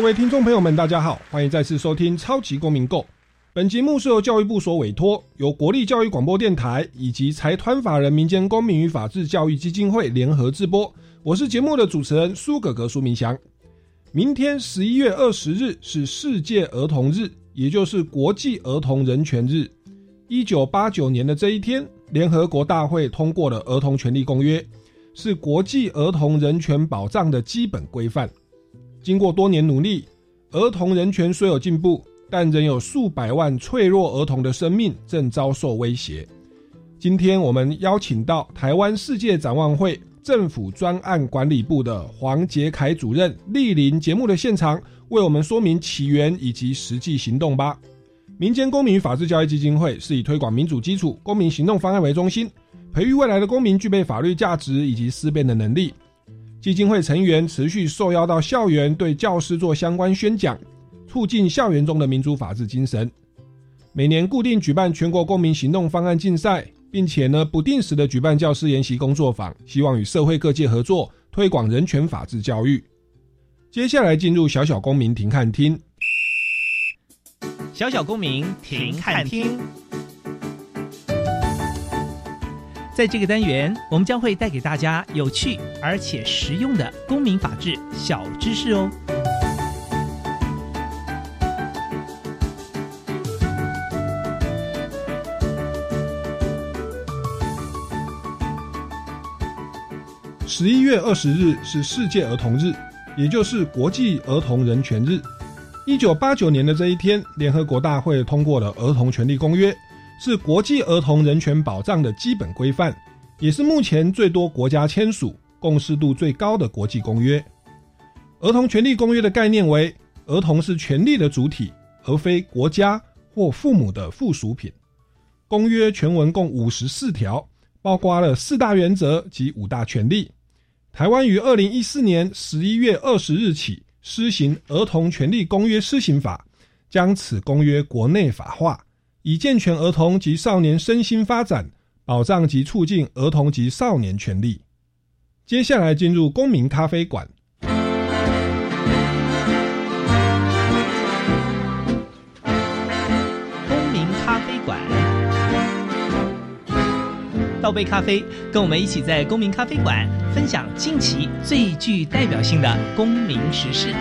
各位听众朋友们，大家好，欢迎再次收听《超级公民购》。本节目是由教育部所委托，由国立教育广播电台以及财团法人民间公民与法治教育基金会联合制播。我是节目的主持人苏格格苏明祥。明天十一月二十日是世界儿童日，也就是国际儿童人权日。一九八九年的这一天，联合国大会通过了《儿童权利公约》，是国际儿童人权保障的基本规范。经过多年努力，儿童人权虽有进步，但仍有数百万脆弱儿童的生命正遭受威胁。今天我们邀请到台湾世界展望会政府专案管理部的黄杰凯主任莅临节目的现场，为我们说明起源以及实际行动吧。民间公民与法治教育基金会是以推广民主基础、公民行动方案为中心，培育未来的公民具备法律价值以及思辨的能力。基金会成员持续受邀到校园，对教师做相关宣讲，促进校园中的民主法治精神。每年固定举办全国公民行动方案竞赛，并且呢不定时的举办教师研习工作坊，希望与社会各界合作，推广人权法治教育。接下来进入小小公民庭看厅，小小公民庭看厅。在这个单元，我们将会带给大家有趣而且实用的公民法治小知识哦。十一月二十日是世界儿童日，也就是国际儿童人权日。一九八九年的这一天，联合国大会通过了《儿童权利公约》。是国际儿童人权保障的基本规范，也是目前最多国家签署、共识度最高的国际公约。儿童权利公约的概念为：儿童是权利的主体，而非国家或父母的附属品。公约全文共五十四条，包括了四大原则及五大权利。台湾于二零一四年十一月二十日起施行《儿童权利公约施行法》，将此公约国内法化。以健全儿童及少年身心发展，保障及促进儿童及少年权利。接下来进入公民咖啡馆。公民咖啡馆，倒杯咖啡，跟我们一起在公民咖啡馆分享近期最具代表性的公民时事。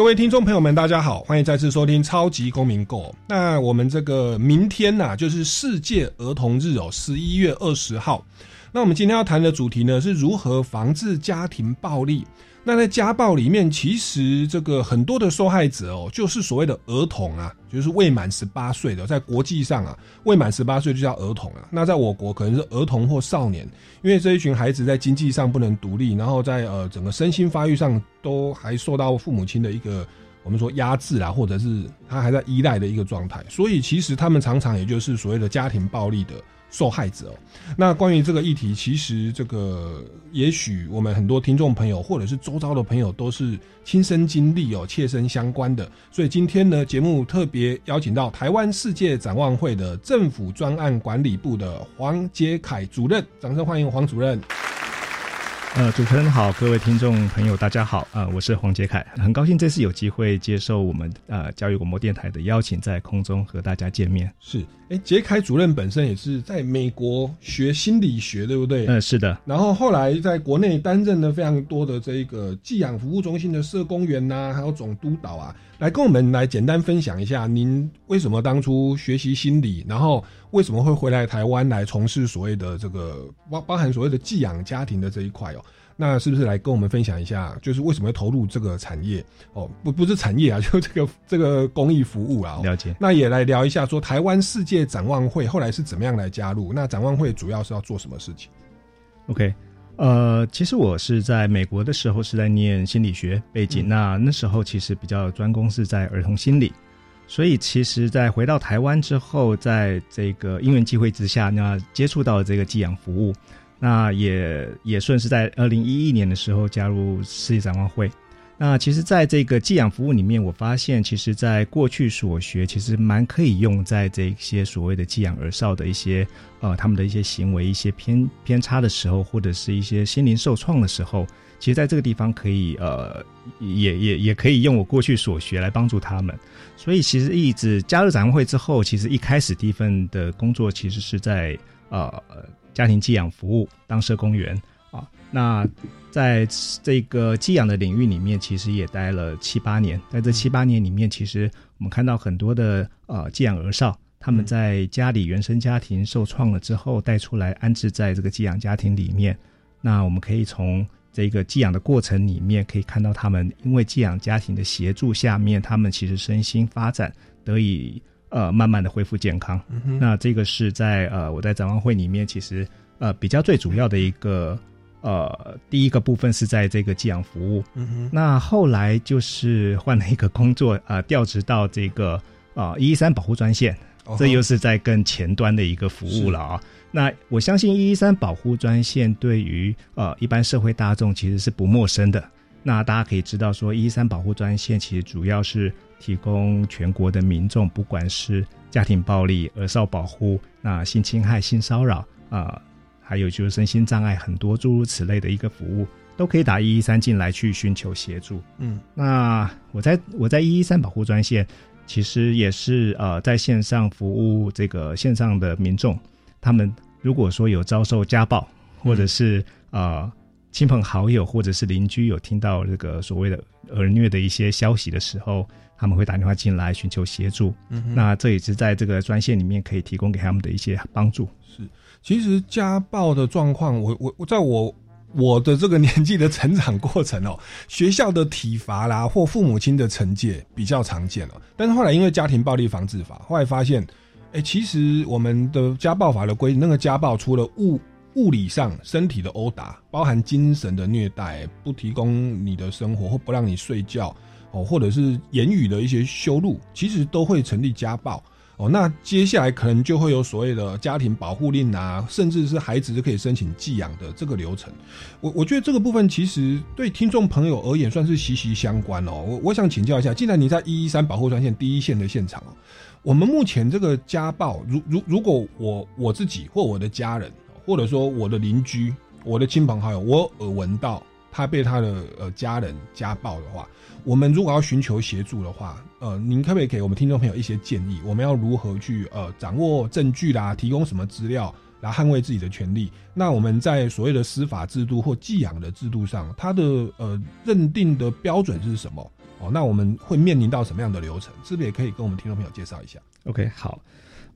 各位听众朋友们，大家好，欢迎再次收听《超级公民购》。那我们这个明天呐，就是世界儿童日哦，十一月二十号。那我们今天要谈的主题呢，是如何防治家庭暴力。那在家暴里面，其实这个很多的受害者哦，就是所谓的儿童啊，就是未满十八岁的，在国际上啊，未满十八岁就叫儿童啊。那在我国可能是儿童或少年，因为这一群孩子在经济上不能独立，然后在呃整个身心发育上都还受到父母亲的一个我们说压制啊，或者是他还在依赖的一个状态，所以其实他们常常也就是所谓的家庭暴力的。受害者哦，那关于这个议题，其实这个也许我们很多听众朋友或者是周遭的朋友都是亲身经历哦，切身相关的。所以今天呢，节目特别邀请到台湾世界展望会的政府专案管理部的黄杰凯主任，掌声欢迎黄主任。呃，主持人好，各位听众朋友，大家好，呃，我是黄杰凯，很高兴这次有机会接受我们呃教育广播电台的邀请，在空中和大家见面。是，哎，杰凯主任本身也是在美国学心理学，对不对？嗯，是的。然后后来在国内担任了非常多的这个寄养服务中心的社工员呐，还有总督导啊，来跟我们来简单分享一下，您为什么当初学习心理，然后为什么会回来台湾来从事所谓的这个包包含所谓的寄养家庭的这一块哦？那是不是来跟我们分享一下，就是为什么要投入这个产业？哦，不，不是产业啊，就这个这个公益服务啊。了解。那也来聊一下，说台湾世界展望会后来是怎么样来加入？那展望会主要是要做什么事情？OK，呃，其实我是在美国的时候是在念心理学背景，那那时候其实比较专攻是在儿童心理，所以其实，在回到台湾之后，在这个因缘机会之下，那接触到这个寄养服务，那也也顺是在二零一一年的时候加入世界展望会。那其实，在这个寄养服务里面，我发现，其实，在过去所学，其实蛮可以用在这些所谓的寄养儿少的一些，呃，他们的一些行为一些偏偏差的时候，或者是一些心灵受创的时候，其实在这个地方可以，呃，也也也可以用我过去所学来帮助他们。所以，其实一直加入展望会之后，其实一开始第一份的工作其实是在呃家庭寄养服务当社工员啊，那。在这个寄养的领域里面，其实也待了七八年。在这七八年里面，其实我们看到很多的呃寄养儿少，他们在家里原生家庭受创了之后，带出来安置在这个寄养家庭里面。那我们可以从这个寄养的过程里面，可以看到他们因为寄养家庭的协助下面，他们其实身心发展得以呃慢慢的恢复健康。那这个是在呃我在展望会里面，其实呃比较最主要的一个。呃，第一个部分是在这个寄养服务，嗯，那后来就是换了一个工作，呃，调职到这个啊一一三保护专线，这又是在更前端的一个服务了啊。那我相信一一三保护专线对于呃一般社会大众其实是不陌生的。那大家可以知道说，一一三保护专线其实主要是提供全国的民众，不管是家庭暴力、儿少保护、那性侵害、性骚扰啊。还有就是身心障碍很多诸如此类的一个服务，都可以打一一三进来去寻求协助。嗯，那我在我在一一三保护专线，其实也是呃在线上服务这个线上的民众，他们如果说有遭受家暴，或者是呃亲朋好友或者是邻居有听到这个所谓的儿虐的一些消息的时候，他们会打电话进来寻求协助。嗯，那这也是在这个专线里面可以提供给他们的一些帮助。是。其实家暴的状况，我我我在我我的这个年纪的成长过程哦，学校的体罚啦，或父母亲的惩戒比较常见了。但是后来因为家庭暴力防治法，后来发现，哎，其实我们的家暴法的规定，那个家暴除了物物理上身体的殴打，包含精神的虐待，不提供你的生活或不让你睡觉哦，或者是言语的一些羞辱，其实都会成立家暴。哦，那接下来可能就会有所谓的家庭保护令啊，甚至是孩子就可以申请寄养的这个流程。我我觉得这个部分其实对听众朋友而言算是息息相关哦。我我想请教一下，既然你在一一三保护专线第一线的现场，我们目前这个家暴，如如如果我我自己或我的家人，或者说我的邻居、我的亲朋好友，我耳闻到他被他的呃家人家暴的话。我们如果要寻求协助的话，呃，您可不可以给我们听众朋友一些建议？我们要如何去呃掌握证据啦，提供什么资料来捍卫自己的权利？那我们在所谓的司法制度或寄养的制度上，它的呃认定的标准是什么？哦，那我们会面临到什么样的流程？是不是也可以跟我们听众朋友介绍一下？OK，好。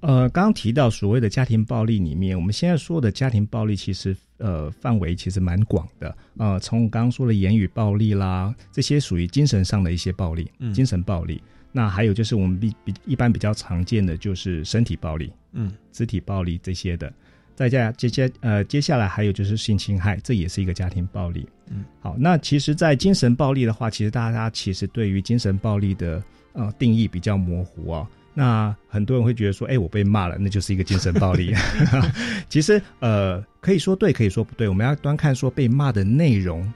呃，刚刚提到所谓的家庭暴力里面，我们现在说的家庭暴力其实呃范围其实蛮广的。呃，从我刚刚说的言语暴力啦，这些属于精神上的一些暴力，嗯精神暴力。那还有就是我们比比一般比较常见的就是身体暴力，嗯，肢体暴力这些的。再加接接呃接下来还有就是性侵害，这也是一个家庭暴力。嗯，好，那其实，在精神暴力的话，其实大家其实对于精神暴力的呃定义比较模糊啊。那很多人会觉得说，哎，我被骂了，那就是一个精神暴力。其实，呃，可以说对，可以说不对。我们要端看说被骂的内容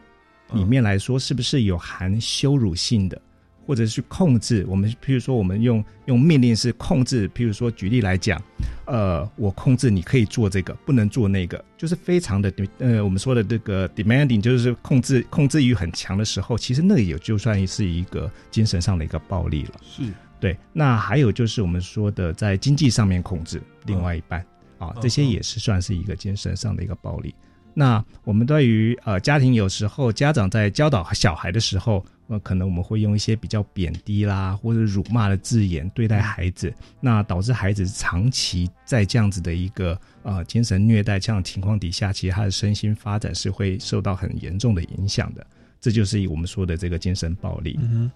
里面来说，是不是有含羞辱性的，或者是控制。我们譬如说，我们用用命令式控制。譬如说，举例来讲，呃，我控制你可以做这个，不能做那个，就是非常的呃，我们说的这个 demanding，就是控制控制欲很强的时候，其实那也就算是一个精神上的一个暴力了。是。对，那还有就是我们说的在经济上面控制另外一半啊，这些也是算是一个精神上的一个暴力。那我们对于呃家庭有时候家长在教导小孩的时候，呃，可能我们会用一些比较贬低啦或者辱骂的字眼对待孩子，那导致孩子长期在这样子的一个呃精神虐待这样情况底下，其实他的身心发展是会受到很严重的影响的。这就是我们说的这个精神暴力。嗯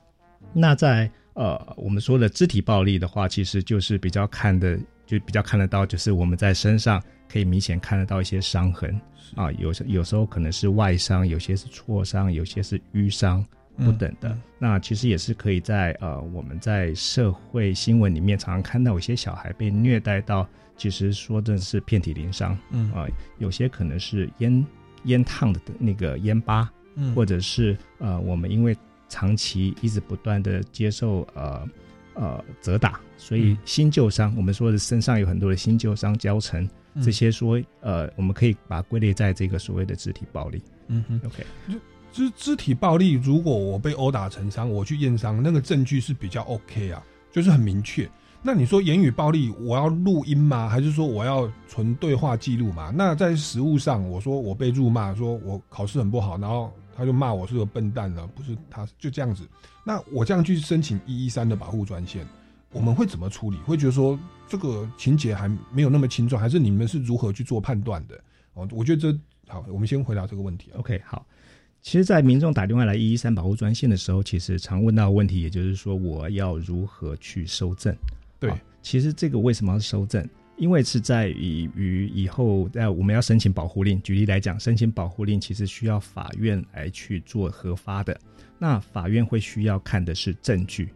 那在呃，我们说的肢体暴力的话，其实就是比较看的，就比较看得到，就是我们在身上可以明显看得到一些伤痕。啊，有时有时候可能是外伤，有些是挫伤，有些是淤伤不等的。那其实也是可以在呃我们在社会新闻里面常常看到有些小孩被虐待到，其实说的是遍体鳞伤，嗯。啊，有些可能是烟烟烫的那个烟疤，嗯，或者是呃我们因为长期一直不断的接受呃。呃，责打，所以新旧伤，我们说的身上有很多的新旧伤交成，这些说呃，我们可以把它归类在这个所谓的肢体暴力。嗯哼，OK，肢肢体暴力，如果我被殴打成伤，我去验伤，那个证据是比较 OK 啊，就是很明确。那你说言语暴力，我要录音吗？还是说我要存对话记录嘛？那在实物上，我说我被辱骂，说我考试很不好，然后。他就骂我是个笨蛋了，不是他就这样子。那我这样去申请一一三的保护专线，我们会怎么处理？会觉得说这个情节还没有那么轻重，还是你们是如何去做判断的？哦，我觉得这好，我们先回答这个问题。OK，好。其实，在民众打电话来一一三保护专线的时候，其实常问到问题，也就是说我要如何去收证？对，其实这个为什么要收证？因为是在于于以后，在我们要申请保护令。举例来讲，申请保护令其实需要法院来去做核发的。那法院会需要看的是证据。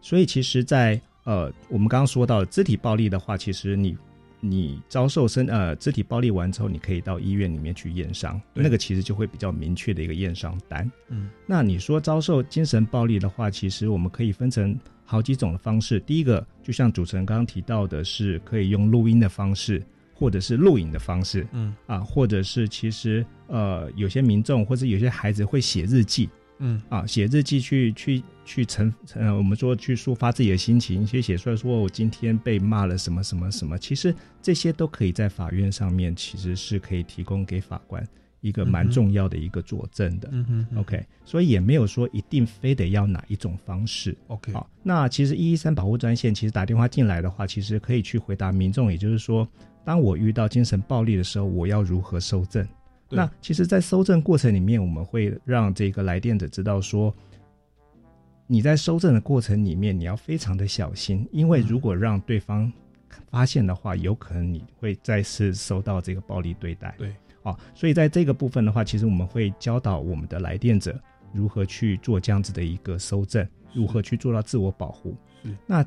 所以，其实，在呃，我们刚刚说到肢体暴力的话，其实你你遭受身呃肢体暴力完之后，你可以到医院里面去验伤，那个其实就会比较明确的一个验伤单。嗯，那你说遭受精神暴力的话，其实我们可以分成。好几种的方式，第一个就像主持人刚刚提到的，是可以用录音的方式，或者是录影的方式，嗯。啊，或者是其实呃有些民众或者有些孩子会写日记，嗯。啊，写日记去去去成呃我们说去抒发自己的心情，写写出来说我今天被骂了什么什么什么，其实这些都可以在法院上面其实是可以提供给法官。一个蛮重要的一个佐证的，OK，所以也没有说一定非得要哪一种方式，OK。好，那其实一一三保护专线其实打电话进来的话，其实可以去回答民众，也就是说，当我遇到精神暴力的时候，我要如何收证？那其实，在收证过程里面，我们会让这个来电者知道说，你在收证的过程里面，你要非常的小心，因为如果让对方发现的话，有可能你会再次受到这个暴力对待。对。啊，所以在这个部分的话，其实我们会教导我们的来电者如何去做这样子的一个收证，如何去做到自我保护。那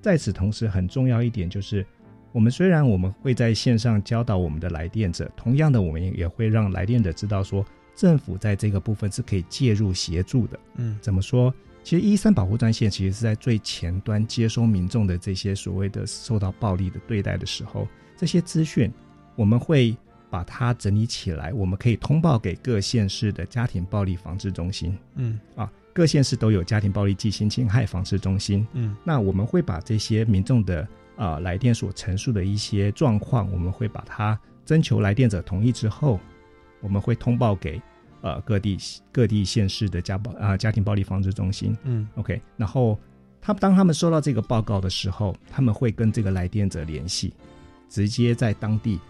在此同时，很重要一点就是，我们虽然我们会在线上教导我们的来电者，同样的，我们也会让来电者知道说，政府在这个部分是可以介入协助的。嗯，怎么说？其实一三保护专线其实是在最前端接收民众的这些所谓的受到暴力的对待的时候，这些资讯我们会。把它整理起来，我们可以通报给各县市的家庭暴力防治中心。嗯，啊，各县市都有家庭暴力暨性侵害防治中心。嗯，那我们会把这些民众的啊来电所陈述的一些状况，我们会把它征求来电者同意之后，我们会通报给呃各地各地县市的家暴啊家庭暴力防治中心。嗯，OK，然后他当他们收到这个报告的时候，他们会跟这个来电者联系，直接在当地。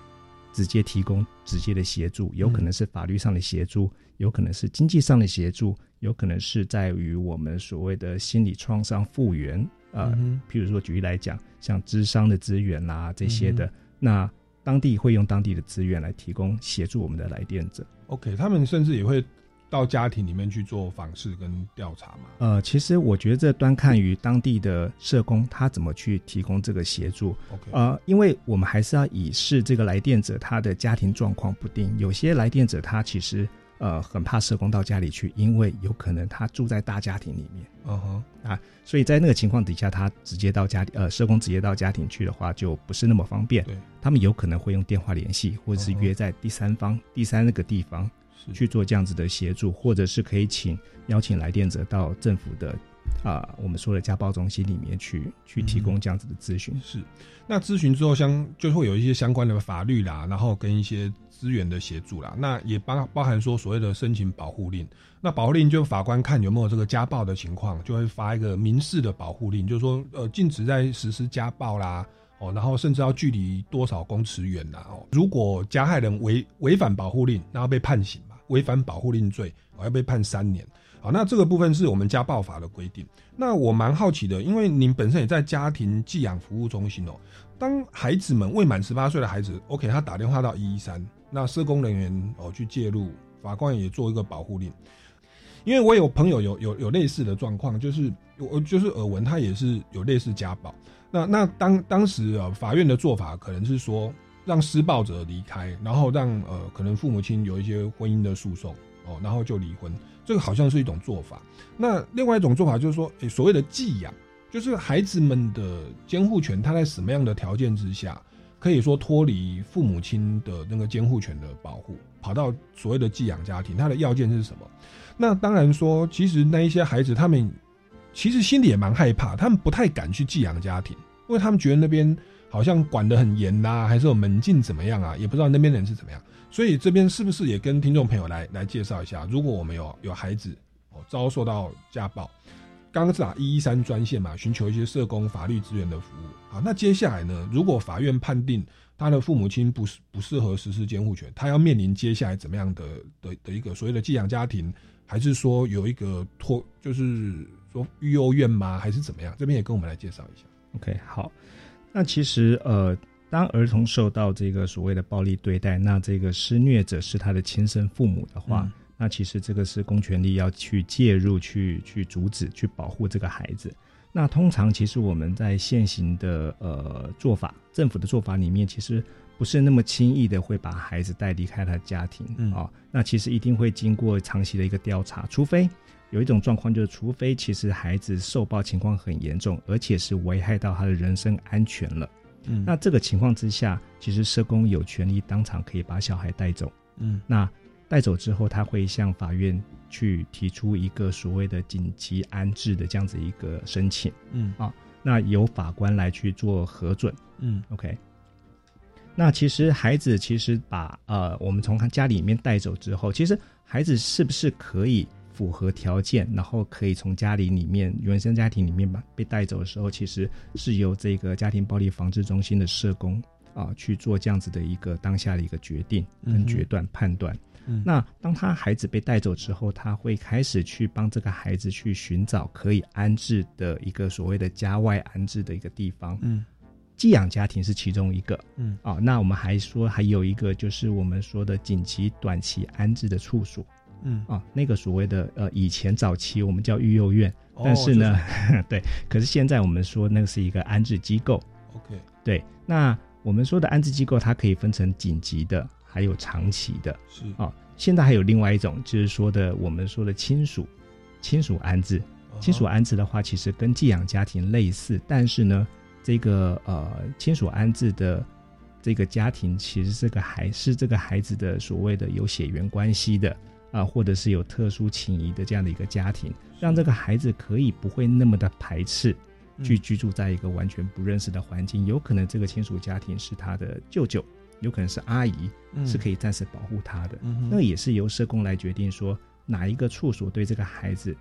直接提供直接的协助，有可能是法律上的协助，有可能是经济上的协助，有可能是在于我们所谓的心理创伤复原啊。譬如说，举例来讲，像智商的资源啦这些的，那当地会用当地的资源来提供协助我们的来电者。OK，他们甚至也会。到家庭里面去做访视跟调查嘛？呃，其实我觉得这端看于当地的社工他怎么去提供这个协助。OK，呃，因为我们还是要以示这个来电者他的家庭状况不定，有些来电者他其实呃很怕社工到家里去，因为有可能他住在大家庭里面。嗯哼，啊，所以在那个情况底下，他直接到家呃社工直接到家庭去的话，就不是那么方便。对，他们有可能会用电话联系，或者是约在第三方、第三那个地方。去做这样子的协助，或者是可以请邀请来电者到政府的啊，我们说的家暴中心里面去去提供这样子的咨询。是，那咨询之后相就会有一些相关的法律啦，然后跟一些资源的协助啦。那也包包含说所谓的申请保护令。那保护令就法官看有没有这个家暴的情况，就会发一个民事的保护令，就是说呃禁止在实施家暴啦，哦，然后甚至要距离多少公尺远呐。哦，如果加害人违违反保护令，然后被判刑嘛。违反保护令罪，我要被判三年。好，那这个部分是我们家暴法的规定。那我蛮好奇的，因为您本身也在家庭寄养服务中心哦。当孩子们未满十八岁的孩子，OK，他打电话到一一三，那社工人员哦去介入，法官也做一个保护令。因为我有朋友有有有类似的状况，就是我就是耳闻他也是有类似家暴。那那当当时啊，法院的做法可能是说让施暴者离开，然后让呃可能父母亲有一些婚姻的诉讼哦，然后就离婚。这个好像是一种做法。那另外一种做法就是说，诶，所谓的寄养，就是孩子们的监护权，他在什么样的条件之下，可以说脱离父母亲的那个监护权的保护，跑到所谓的寄养家庭，他的要件是什么？那当然说，其实那一些孩子，他们其实心里也蛮害怕，他们不太敢去寄养家庭，因为他们觉得那边好像管得很严呐，还是有门禁怎么样啊，也不知道那边人是怎么样。所以这边是不是也跟听众朋友来来介绍一下？如果我们有有孩子哦遭受到家暴，刚刚是打一一三专线嘛，寻求一些社工法律资源的服务。好，那接下来呢，如果法院判定他的父母亲不适不适合实施监护权，他要面临接下来怎么样的的的一个所谓的寄养家庭？还是说有一个托，就是说育幼院吗？还是怎么样？这边也跟我们来介绍一下。OK，好。那其实呃，当儿童受到这个所谓的暴力对待，那这个施虐者是他的亲生父母的话，那其实这个是公权力要去介入、去去阻止、去保护这个孩子。那通常其实我们在现行的呃做法，政府的做法里面，其实。不是那么轻易的会把孩子带离开他的家庭啊，那其实一定会经过长期的一个调查，除非有一种状况，就是除非其实孩子受暴情况很严重，而且是危害到他的人身安全了，嗯，那这个情况之下，其实社工有权利当场可以把小孩带走，嗯，那带走之后，他会向法院去提出一个所谓的紧急安置的这样子一个申请，嗯。啊，那由法官来去做核准，嗯，OK。那其实孩子其实把呃我们从他家里面带走之后，其实孩子是不是可以符合条件，然后可以从家里里面原生家庭里面吧被带走的时候，其实是由这个家庭暴力防治中心的社工啊去做这样子的一个当下的一个决定跟决断判断。那当他孩子被带走之后，他会开始去帮这个孩子去寻找可以安置的一个所谓的家外安置的一个地方。嗯。寄养家庭是其中一个，嗯，啊，那我们还说还有一个就是我们说的紧急短期安置的处所，嗯，啊，那个所谓的呃以前早期我们叫育幼院，但是呢，对，可是现在我们说那个是一个安置机构，OK，对，那我们说的安置机构它可以分成紧急的，还有长期的，是。啊，现在还有另外一种就是说的我们说的亲属亲属安置，亲属安置的话其实跟寄养家庭类似，但是呢。这个呃亲属安置的这个家庭，其实这个还是这个孩子的所谓的有血缘关系的啊，或者是有特殊情谊的这样的一个家庭，让这个孩子可以不会那么的排斥去居住在一个完全不认识的环境。有可能这个亲属家庭是他的舅舅，有可能是阿姨，是可以暂时保护他的。那也是由社工来决定说哪一个处所对这个孩子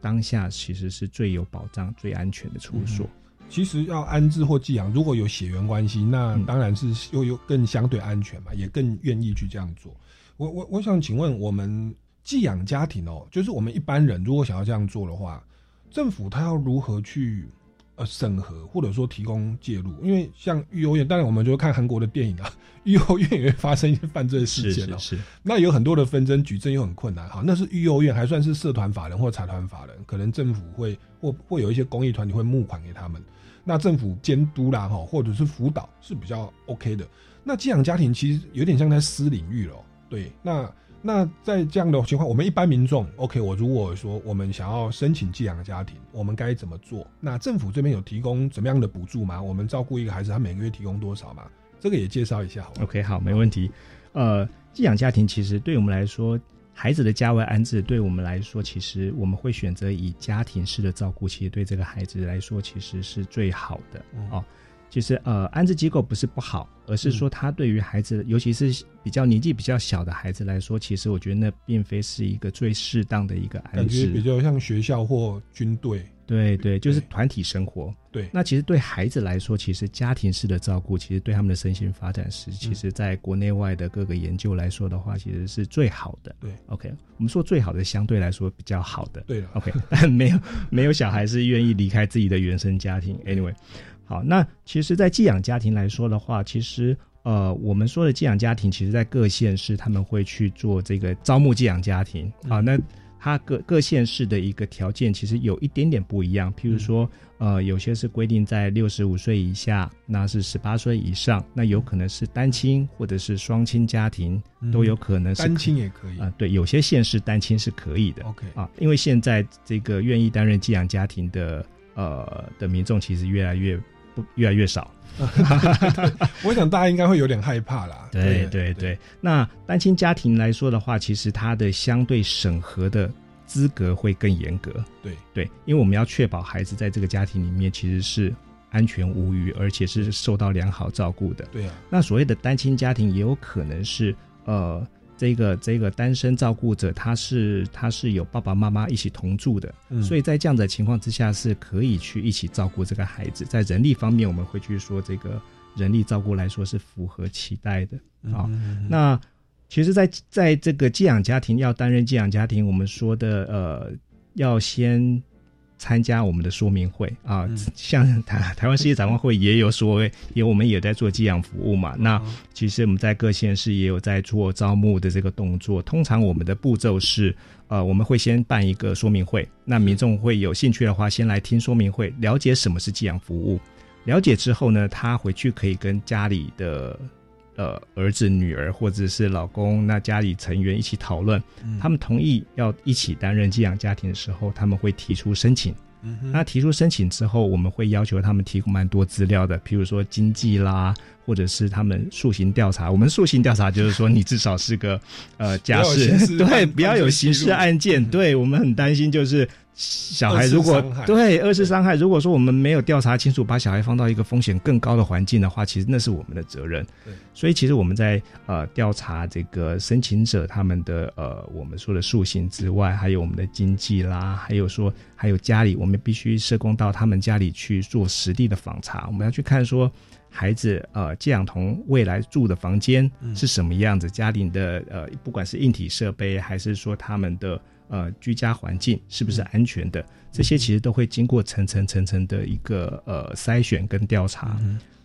当下其实是最有保障、最安全的处所。其实要安置或寄养，如果有血缘关系，那当然是又有更相对安全嘛，也更愿意去这样做。我我我想请问，我们寄养家庭哦，就是我们一般人如果想要这样做的话，政府他要如何去呃审核，或者说提供介入？因为像育幼院，当然我们就看韩国的电影啊，育幼院也会发生一些犯罪事件哦。是那有很多的纷争，举证又很困难。好，那是育幼院还算是社团法人或财团法人，可能政府会或会有一些公益团体会募款给他们。那政府监督啦，哈，或者是辅导是比较 OK 的。那寄养家庭其实有点像在私领域了，对。那那在这样的情况，我们一般民众 OK，我如果说我们想要申请寄养家庭，我们该怎么做？那政府这边有提供怎么样的补助吗？我们照顾一个孩子，他每个月提供多少吗？这个也介绍一下，OK，好，没问题。呃，寄养家庭其实对我们来说。孩子的家外安置，对我们来说，其实我们会选择以家庭式的照顾，其实对这个孩子来说，其实是最好的哦。其实呃，安置机构不是不好，而是说他对于孩子，尤其是比较年纪比较小的孩子来说，其实我觉得那并非是一个最适当的一个安置感觉比置。较像学校或军队。对对，就是对团体生活。对，那其实对孩子来说，其实家庭式的照顾，其实对他们的身心发展是，其实在国内外的各个研究来说的话，其实是最好的。对，OK，我们说最好的，相对来说比较好的。对，OK，但没有没有小孩是愿意离开自己的原生家庭。Anyway，好，那其实，在寄养家庭来说的话，其实呃，我们说的寄养家庭，其实在各县市他们会去做这个招募寄养家庭啊。那它各各县市的一个条件其实有一点点不一样，譬如说，呃，有些是规定在六十五岁以下，那是十八岁以上，那有可能是单亲或者是双亲家庭，都有可能是单亲也可以。啊、对，有些县市单亲是可以的。OK，啊，因为现在这个愿意担任寄养家庭的呃的民众其实越来越不越来越少。我想大家应该会有点害怕啦。对对对，那单亲家庭来说的话，其实它的相对审核的资格会更严格。对对，因为我们要确保孩子在这个家庭里面其实是安全无虞，而且是受到良好照顾的。对啊，那所谓的单亲家庭也有可能是呃，这个这个单身照顾者他是他是有爸爸妈妈一起同住的，嗯所以在这样的情况之下是可以去一起照顾这个孩子。在人力方面，我们会去说这个人力照顾来说是符合期待的啊。嗯那其实在，在这个寄养家庭要担任寄养家庭，我们说的呃，要先参加我们的说明会啊，嗯像台台湾世界展望会也有所谓，也我们也在做寄养服务嘛。那嗯其实我们在各县市也有在做招募的这个动作。通常我们的步骤是，呃，我们会先办一个说明会，那民众会有兴趣的话，先来听说明会，了解什么是寄养服务。了解之后呢，他回去可以跟家里的呃儿子、女儿或者是老公，那家里成员一起讨论，嗯他们同意要一起担任寄养家庭的时候，他们会提出申请。嗯那提出申请之后，我们会要求他们提供蛮多资料的，譬如说经济啦，或者是他们塑形调查。我们塑形调查就是说，你至少是个呃假不要有释刑，事对，不要有刑事 案件。对我们很担心，就是小孩如果对二次伤害，如果说我们没有调查清楚，把小孩放到一个风险更高的环境的话，其实那是我们的责任。所以其实我们在呃调查这个申请者他们的呃我们说的塑形之外，还有我们的经济啦，还有说还有家里，我们必须社工到他们家里去做实地的访查，我们要去看说孩子呃寄养童未来住的房间是什么样子，家里的呃不管是硬体设备还是说他们的呃居家环境是不是安全的，这些其实都会经过层层层层的一个呃筛选跟调查。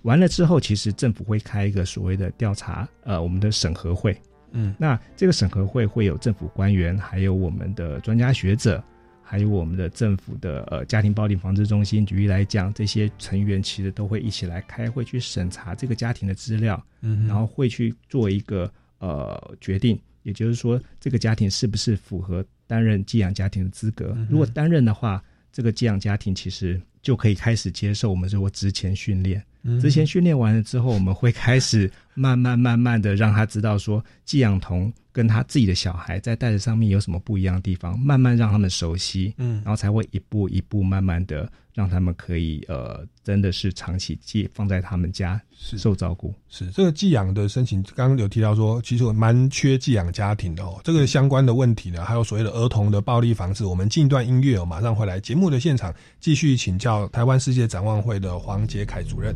完了之后，其实政府会开一个所谓的调查，呃，我们的审核会。嗯，那这个审核会会有政府官员，还有我们的专家学者，还有我们的政府的呃家庭暴力防治中心。举例来讲，这些成员其实都会一起来开会去审查这个家庭的资料，嗯然后会去做一个呃决定，也就是说，这个家庭是不是符合担任寄养家庭的资格。如果担任的话，这个寄养家庭其实就可以开始接受我们说之前训练。嗯之前训练完了之后，我们会开始慢慢慢慢的让他知道说，寄养童跟他自己的小孩在袋子上面有什么不一样的地方，慢慢让他们熟悉，嗯然后才会一步一步慢慢的让他们可以呃，真的是长期寄放在他们家是受照顾。是这个寄养的申请，刚刚有提到说，其实我蛮缺寄养家庭的哦。这个相关的问题呢，还有所谓的儿童的暴力防治，我们进一段音乐哦，马上回来节目的现场，继续请教台湾世界展望会的黄杰凯主任。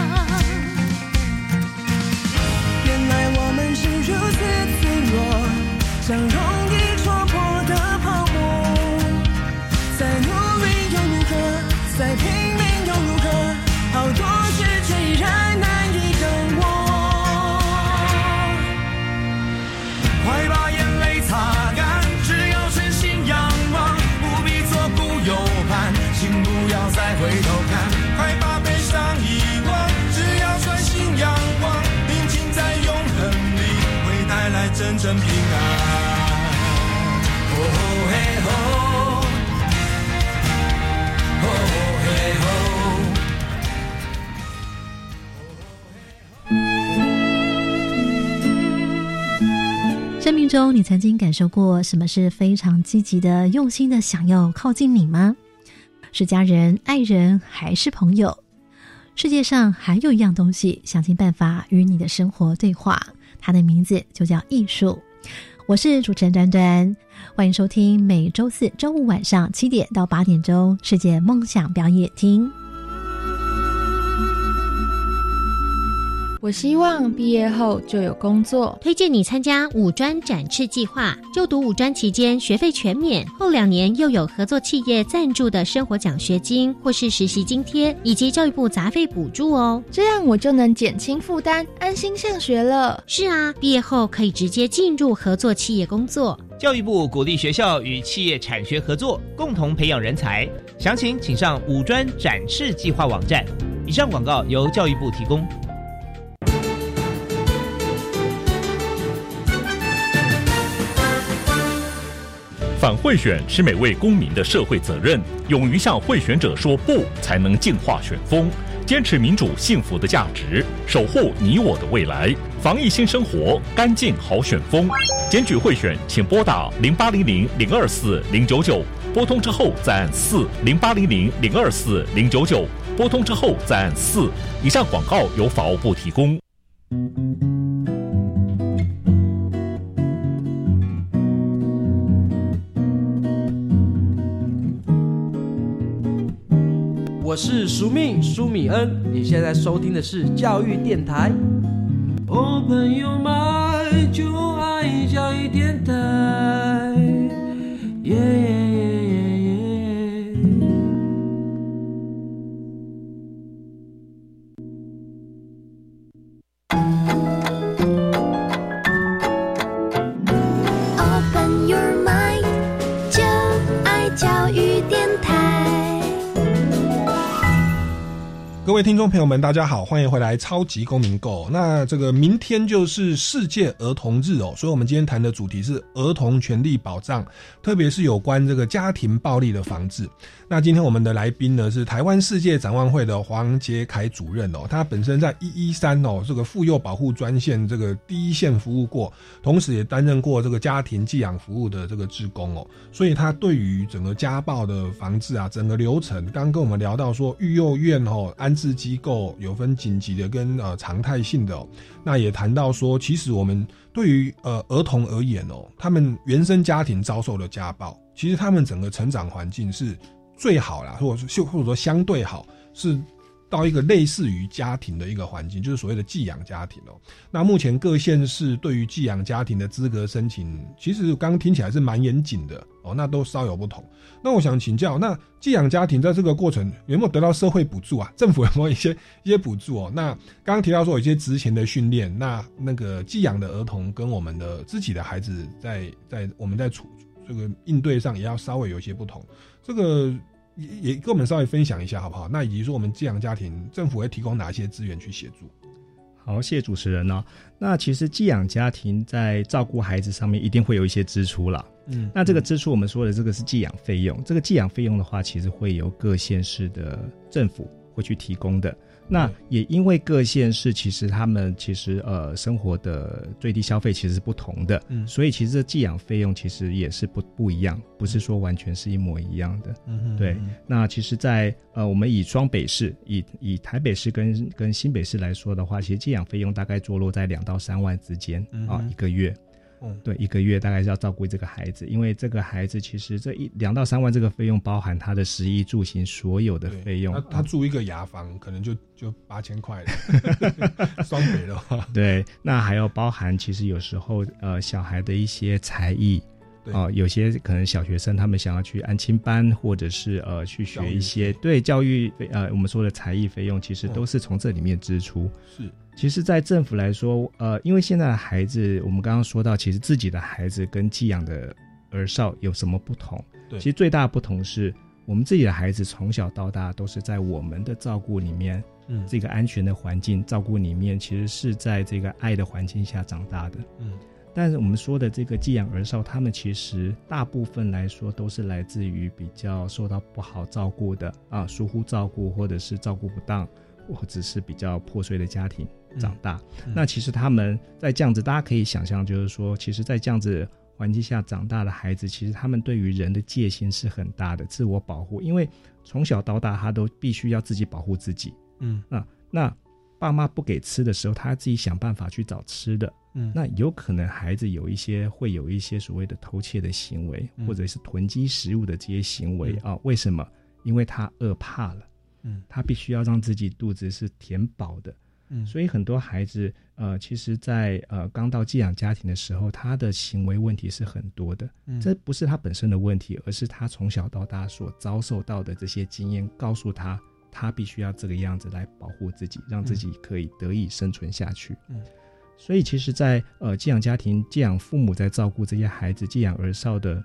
如此脆弱，像中，你曾经感受过什么是非常积极的、用心的想要靠近你吗？是家人、爱人，还是朋友？世界上还有一样东西，想尽办法与你的生活对话，它的名字就叫艺术。我是主持人端端，欢迎收听每周四周五晚上七点到八点钟世界梦想表演厅。我希望毕业后就有工作。推荐你参加五专展翅计划，就读五专期间学费全免，后两年又有合作企业赞助的生活奖学金或是实习津贴，以及教育部杂费补助哦。这样我就能减轻负担，安心上学了。是啊，毕业后可以直接进入合作企业工作。教育部鼓励学校与企业产学合作，共同培养人才。详情请上五专展翅计划网站。以上广告由教育部提供。反贿选是每位公民的社会责任，勇于向贿选者说不，才能净化选风。坚持民主幸福的价值，守护你我的未来。防疫新生活，干净好选风。检举贿选，请拨打零八零零零二四零九九，拨通之后再按四零八零零零二四零九九，拨通之后再按四。以上广告由法务部提供。我是苏命苏米恩，你现在收听的是教育电台。哦，朋友们就爱教育电台，耶听众朋友们，大家好，欢迎回来《超级公民购》。那这个明天就是世界儿童日哦，所以我们今天谈的主题是儿童权利保障，特别是有关这个家庭暴力的防治。那今天我们的来宾呢是台湾世界展望会的黄杰凯主任哦，他本身在一一三哦这个妇幼保护专线这个第一线服务过，同时也担任过这个家庭寄养服务的这个志工哦，所以他对于整个家暴的防治啊，整个流程，刚跟我们聊到说育幼院哦安置机构有分紧急的跟呃常态性的、那也谈到说，其实我们对于呃儿童而言哦，他们原生家庭遭受的家暴，其实他们整个成长环境是最好啦，或者是或者说相对好，是到一个类似于家庭的一个环境，就是所谓的寄养家庭哦。那目前各县市对于寄养家庭的资格申请，其实刚听起来是蛮严谨的哦，那都稍有不同。那我想请教，那寄养家庭在这个过程有没有得到社会补助啊？政府有没有一些 一些补助哦？那刚刚提到说有一些职前的训练，那那个寄养的儿童跟我们的自己的孩子在在我们在处这个应对上也要稍微有一些不同。这个也也跟我们稍微分享一下好不好？那以及说我们寄养家庭政府会提供哪些资源去协助？好，谢谢主持人呢、那其实寄养家庭在照顾孩子上面一定会有一些支出啦。嗯那这个支出我们说的这个是寄养费用，这个寄养费用的话，其实会由各县市的政府会去提供的。那也因为各县市其实他们其实呃生活的最低消费其实是不同的，嗯所以其实这寄养费用其实也是不不一样，不是说完全是一模一样的。嗯哼对嗯，那其实在，呃，我们以双北市，以以台北市跟跟新北市来说的话，其实寄养费用大概坐落在两到三万之间啊、一个月。嗯对，一个月大概是要照顾这个孩子，因为这个孩子其实这一两到三万这个费用包含他的食衣住行所有的费用。他他住一个牙房，可能就就八千块了，双北的话，对，那还要包含其实有时候呃小孩的一些才艺。对哦、有些可能小学生他们想要去安亲班，或者是呃去学一些对教育费呃我们说的才艺费用，其实嗯都是从这里面支出。是，其实，在政府来说，呃，因为现在的孩子，我们刚刚说到，其实自己的孩子跟寄养的儿少有什么不同？对其实最大的不同是我们自己的孩子从小到大都是在我们的照顾里面，嗯这个安全的环境照顾里面，其实是在这个爱的环境下长大的。嗯，但是我们说的这个寄养儿少，他们其实大部分来说都是来自于比较受到不好照顾的啊，疏忽照顾或者是照顾不当，或者是比较破碎的家庭长大。嗯那其实他们在这样子，大家可以想象，就是说，其实，在这样子环境下长大的孩子，其实他们对于人的戒心是很大的，自我保护，因为从小到大他都必须要自己保护自己。嗯啊，那爸妈不给吃的时候，他自己想办法去找吃的。嗯那有可能孩子有一些会有一些所谓的偷窃的行为，嗯或者是囤积食物的这些行为啊？为什么？因为他饿怕了，嗯他必须要让自己肚子是填饱的。嗯所以很多孩子，呃，其实在，呃刚到寄养家庭的时候，他的行为问题是很多的。嗯这不是他本身的问题，而是他从小到大所遭受到的这些经验，告诉他他必须要这个样子来保护自己，让自己可以得以生存下去。嗯所以，其实在，呃寄养家庭、寄养父母在照顾这些孩子、寄养儿少的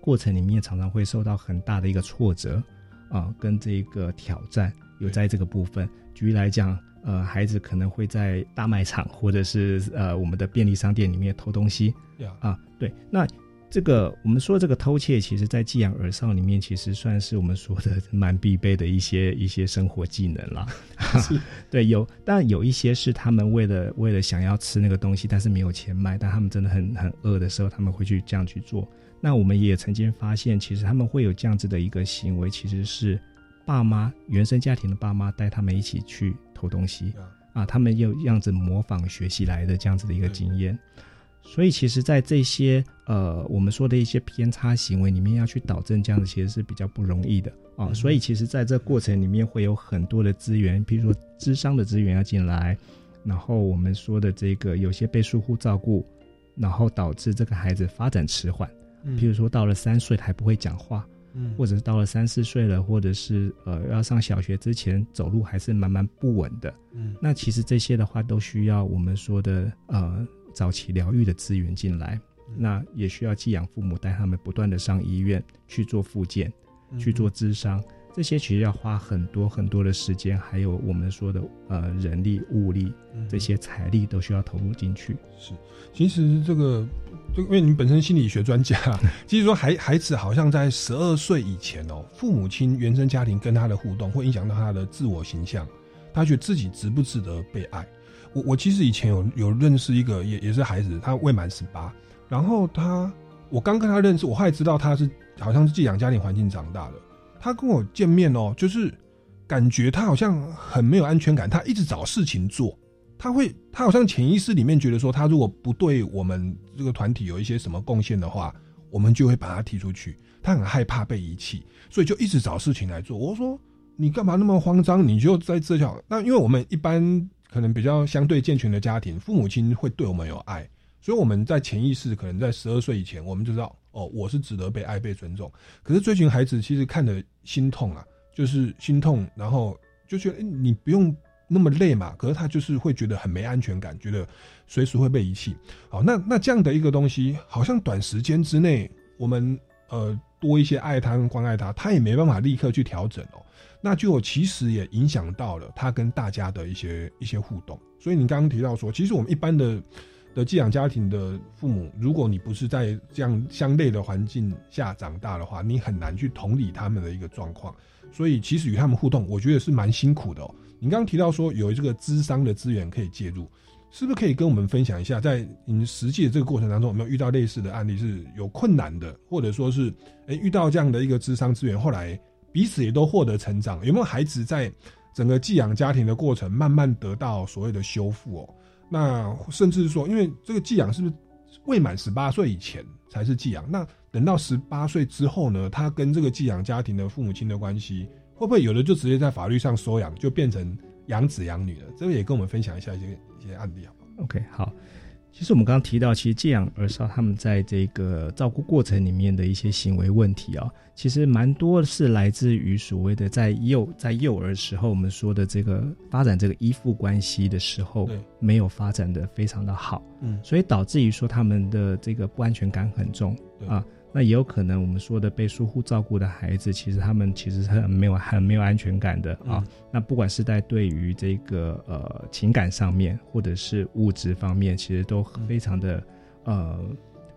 过程里面，常常会受到很大的一个挫折啊、跟这个挑战。有在这个部分，举例来讲，呃，孩子可能会在大卖场或者是呃我们的便利商店里面偷东西呀啊。对，那这个我们说这个偷窃，其实在寄养儿少里面，其实算是我们说的蛮必备的一些一些生活技能啦。对，有，但有一些是他们为了为了想要吃那个东西，但是没有钱买，但他们真的很很饿的时候，他们会去这样去做。那我们也曾经发现，其实他们会有这样子的一个行为，其实是爸妈原生家庭的爸妈带他们一起去偷东西。啊，他们又这样子模仿学习来的这样子的一个经验。所以，其实，在这些呃我们说的一些偏差行为里面，要去导正这样子，其实是比较不容易的。啊。所以，其实在这过程里面会有很多的资源，比如说智商的资源要进来，然后我们说的这个有些被疏忽照顾，然后导致这个孩子发展迟缓，嗯。譬如说到了三岁还不会讲话，嗯。或者是到了三四岁了，或者是呃要上小学之前走路还是蛮蛮不稳的，嗯。那其实这些的话都需要我们说的呃早期疗愈的资源进来，嗯。那也需要寄养父母带他们不断的上医院去做复健，嗯。去做智商，这些其实要花很多很多的时间，还有我们说的呃人力物力嗯。这些财力都需要投入进去。是，其实这个，就因为你本身心理学专家，其实说孩孩子好像在十二岁以前哦，父母亲原生家庭跟他的互动会影响到他的自我形象，他觉得自己值不值得被爱。我我其实以前有有认识一个也也是孩子，他未满十八，然后他我刚跟他认识，我后来知道他是好像是寄养家庭环境长大的。他跟我见面哦，就是感觉他好像很没有安全感，他一直找事情做，他会他好像潜意识里面觉得说，他如果不对我们这个团体有一些什么贡献的话，我们就会把他踢出去。他很害怕被遗弃，所以就一直找事情来做。我说你干嘛那么慌张？你就在这条那，因为我们一般可能比较相对健全的家庭，父母亲会对我们有爱，所以我们在潜意识可能在十二岁以前，我们就知道哦，我是值得被爱、被尊重。可是追寻孩子其实看得心痛啊，就是心痛，然后就觉得、你不用那么累嘛。可是他就是会觉得很没安全感，觉得随时会被遗弃。好，那那这样的一个东西，好像短时间之内我们呃多一些爱他跟关爱他，他也没办法立刻去调整哦。那就其实也影响到了他跟大家的一些一些互动。所以你刚刚提到说，其实我们一般的的寄养家庭的父母，如果你不是在这样相类的环境下长大的话，你很难去同理他们的一个状况。所以其实与他们互动，我觉得是蛮辛苦的哦。你刚刚提到说有这个智商的资源可以介入，是不是可以跟我们分享一下，在你实际的这个过程当中，有没有遇到类似的案例是有困难的，或者说是诶遇到这样的一个智商资源，后来彼此也都获得成长？有没有孩子在整个寄养家庭的过程，慢慢得到所谓的修复哦？那甚至是说，因为这个寄养是不是未满十八岁以前才是寄养？那等到十八岁之后呢，他跟这个寄养家庭的父母亲的关系，会不会有的就直接在法律上收养，就变成养子养女了？这个也跟我们分享一下一些一些案例好不好？OK，好。其实我们刚刚提到，其实寄养儿少他们在这个照顾过程里面的一些行为问题啊、其实蛮多是来自于所谓的在幼在幼儿时候我们说的这个发展这个依附关系的时候对，没有发展的非常的好，嗯所以导致于说他们的这个不安全感很重对啊。那也有可能我们说的被疏忽照顾的孩子，其实他们其实是很没有很没有安全感的啊。嗯那不管是在对于这个呃情感上面，或者是物质方面，其实都非常的呃，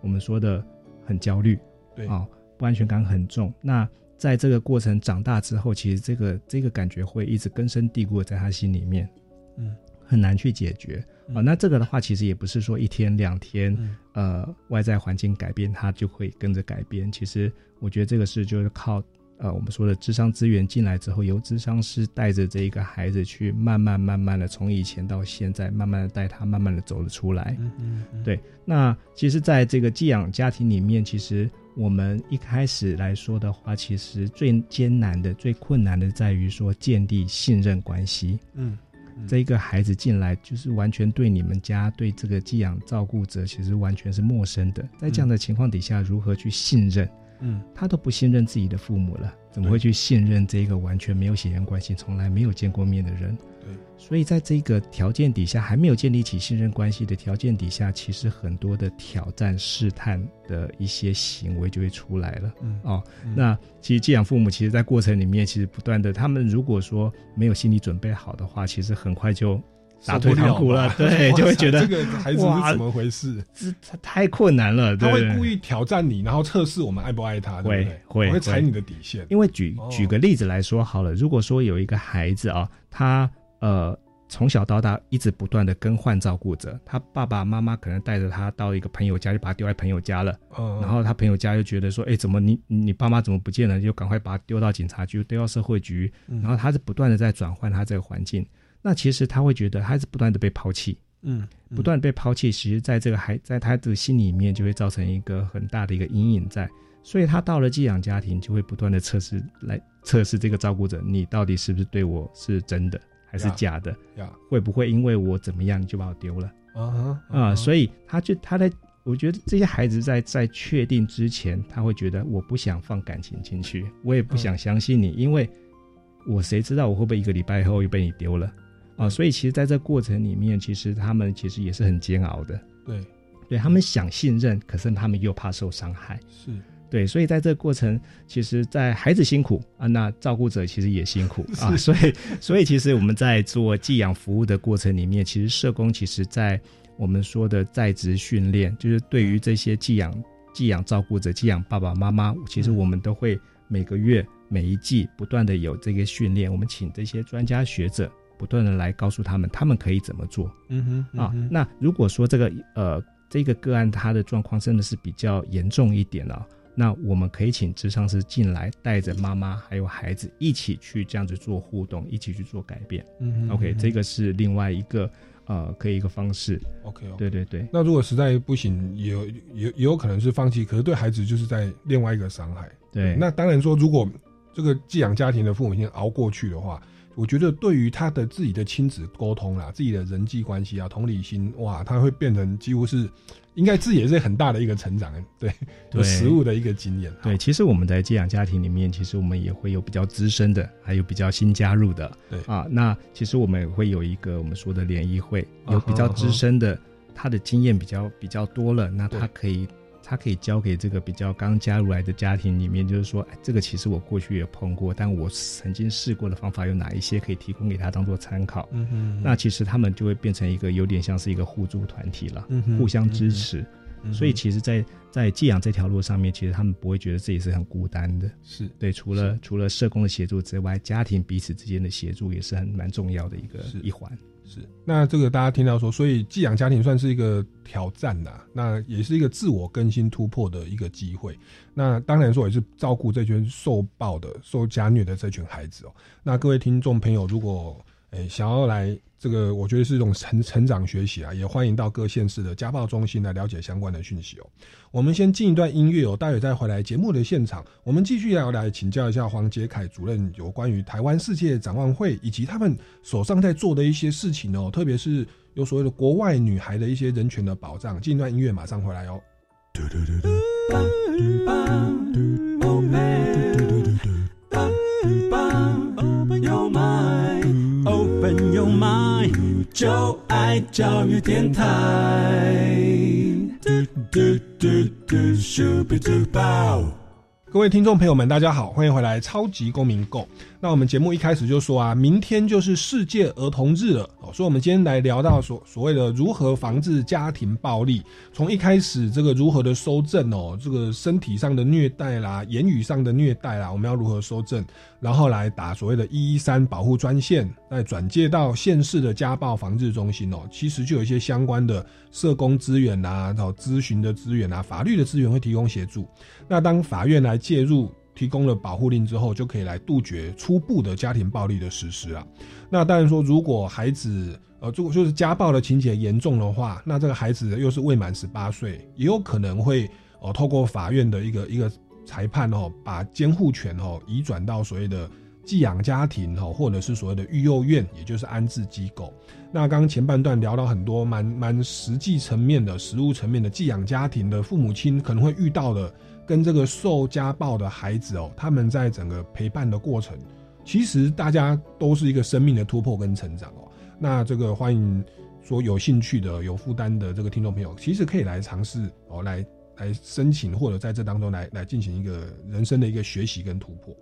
我们说的很焦虑，对啊、不安全感很重。那在这个过程长大之后，其实这个这个感觉会一直根深蒂固的在他心里面，嗯，很难去解决。啊、嗯那这个的话，其实也不是说一天两天，嗯呃，外在环境改变，它就会跟着改变。其实我觉得这个是就是靠呃我们说的智商资源进来之后，由智商师带着这一个孩子去慢慢慢慢的从以前到现在，慢慢的带他慢慢的走了出来。嗯嗯嗯对，那其实在这个寄养家庭里面，其实我们一开始来说的话，其实最艰难的、最困难的在于说建立信任关系。嗯，这一个孩子进来，就是完全对你们家、对这个寄养照顾者，其实完全是陌生的。在这样的情况底下，如何去信任？嗯，他都不信任自己的父母了，怎么会去信任这个完全没有血缘关系、从来没有见过面的人？对，所以在这个条件底下，还没有建立起信任关系的条件底下，其实很多的挑战、试探的一些行为就会出来了。嗯哦，嗯那其实寄养父母，其实在过程里面，其实不断的，他们如果说没有心理准备好的话，其实很快就打退堂鼓了，对，就会觉得这个孩子是怎么回事？这太困难了，他会故意挑战你，然后测试我们爱不爱他，对不对？会会会踩你的底线。因为举哦举个例子来说好了，如果说有一个孩子啊，他呃从小到大一直不断的更换照顾者，他爸爸妈妈可能带着他到一个朋友家，就把他丢在朋友家了，嗯然后他朋友家又觉得说，哎，怎么你你爸妈怎么不见了？就赶快把他丢到警察局，丢到社会局，嗯然后他是不断的在转换他这个环境，那其实他会觉得他是不断的被抛弃，嗯，不断被抛弃，其实在这个孩在他的心里面就会造成一个很大的一个阴影在，所以他到了寄养家庭就会不断的测试来测试这个照顾者，你到底是不是对我是真的还是假的？呀。会不会因为我怎么样你就把我丢了？啊哈啊、所以他就他在。我觉得这些孩子在在确定之前，他会觉得我不想放感情进去，我也不想相信你，因为我谁知道我会不会一个礼拜后又被你丢了啊？所以其实在这过程里面，其实他们其实也是很煎熬的。对，对他们想信任，可是他们又怕受伤害。是对，所以在这个过程，其实，在孩子辛苦啊，那照顾者其实也辛苦 啊，所以，所以其实我们在做寄养服务的过程里面，其实社工其实在我们说的在职训练，就是对于这些寄养寄养照顾者、寄养爸爸妈妈，其实我们都会每个月、每一季不断的有这个训练，我们请这些专家学者不断的来告诉他们，他们可以怎么做。嗯哼啊那如果说这个呃这个个案他的状况真的是比较严重一点了、那我们可以请智商师进来，带着妈妈还有孩子一起去这样子做互动，一起去做改变。嗯哼 OK，嗯哼这个是另外一个呃可以一个方式。OK，对对对，那如果实在不行，也有也也有可能是放弃，可是对孩子就是在另外一个伤害。对那当然说，如果这个寄养家庭的父母已经熬过去的话，我觉得对于他的自己的亲子沟通啦，自己的人际关系啊，同理心，哇，他会变成几乎是，应该自己也是很大的一个成长，对，有对实物的一个经验。对，其实我们在寄养家庭里面，其实我们也会有比较资深的，还有比较新加入的。对啊，那其实我们也会有一个我们说的联谊会，啊有比较哈资深的，他的经验比较比较多了，那他可以他可以交给这个比较刚加入来的家庭里面，就是说，哎，这个其实我过去也碰过，但我曾经试过的方法有哪一些可以提供给他当做参考。嗯哼那其实他们就会变成一个有点像是一个互助团体了，互相支持。嗯所以其实在，在寄养这条路上面，其实他们不会觉得自己是很孤单的。是对，除了除了社工的协助之外，家庭彼此之间的协助也是很蛮重要的一个一环。是，那这个大家听到说，所以寄养家庭算是一个挑战呐、那也是一个自我更新突破的一个机会。那当然说也是照顾这群受暴的、受家虐的这群孩子哦。那各位听众朋友，如果诶、想要来这个，我觉得是一种成成长学习啊，也欢迎到各县市的家暴中心来了解相关的讯息哦。我们先进一段音乐哦，待会再回来节目的现场，我们继续要来请教一下黄杰凯主任有关于台湾世界展望会以及他们手上在做的一些事情哦，特别是有所谓的国外女孩的一些人权的保障。进一段音乐马上回来哦。就爱教育电台。嘟嘟嘟嘟，Super duo。各位听众朋友们，大家好，欢迎回来《超级公民购》。那我们节目一开始就说啊，明天就是世界儿童日了哦，所以我们今天来聊到所所谓的如何防治家庭暴力，从一开始这个如何的收正哦，这个身体上的虐待啦，言语上的虐待啦，我们要如何收正，然后来打所谓的一一三保护专线，再转介到县市的家暴防治中心哦，其实就有一些相关的社工资源啊，然后咨询的资源啊，法律的资源会提供协助。那当法院来介入。提供了保护令之后，就可以来杜绝初步的家庭暴力的实施啊。那当然说，如果孩子呃，如果就是家暴的情节严重的话，那这个孩子又是未满十八岁，也有可能会哦，透过法院的一个一个裁判哦，把监护权哦移转到所谓的寄养家庭哦，或者是所谓的育幼院，也就是安置机构。那刚刚前半段聊到很多蛮蛮实际层面的实物层面的寄养家庭的父母亲可能会遇到的。跟这个受家暴的孩子哦，他们在整个陪伴的过程，其实大家都是一个生命的突破跟成长哦。那这个欢迎说有兴趣的、有负担的这个听众朋友，其实可以来尝试哦，来来申请或者在这当中来来进行一个人生的一个学习跟突破。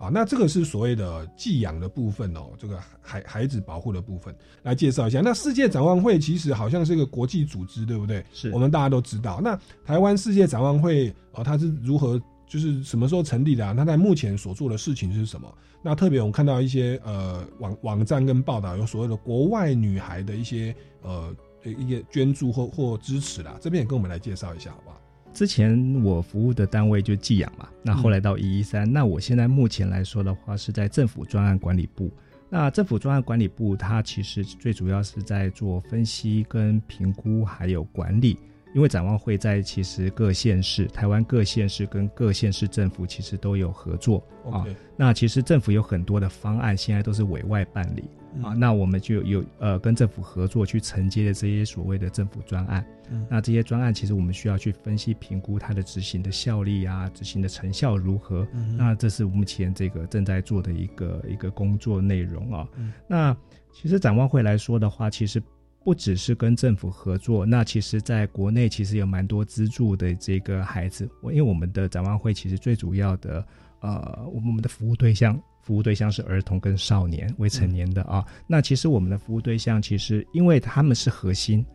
啊，那这个是所谓的寄养的部分哦，这个孩孩子保护的部分来介绍一下。那世界展望会其实好像是一个国际组织，对不对？是我们大家都知道。那台湾世界展望会哦，它是如何就是什么时候成立的啊？那在目前所做的事情是什么？那特别我们看到一些呃网网站跟报道，有所谓的国外女孩的一些呃一些捐助或或支持啦，这边也跟我们来介绍一下，好不好？之前我服务的单位就寄养嘛，那后来到一一三，那我现在目前来说的话是在政府专案管理部。那政府专案管理部它其实最主要是在做分析跟评估，还有管理。因为展望会在其实各县市，台湾各县市跟各县市政府其实都有合作啊。那其实政府有很多的方案，现在都是委外办理啊。那我们就有呃跟政府合作去承接的这些所谓的政府专案。那这些专案其实我们需要去分析评估它的执行的效力啊，执行的成效如何。那这是目前这个正在做的一个一个工作内容啊。那其实展望会来说的话，其实。不只是跟政府合作，那其实在国内其实有蛮多资助的这个孩子。我因为我们的展望会其实最主要的，呃，我们的服务对象服务对象是儿童跟少年未成年的啊。那其实我们的服务对象其实因为他们是核心，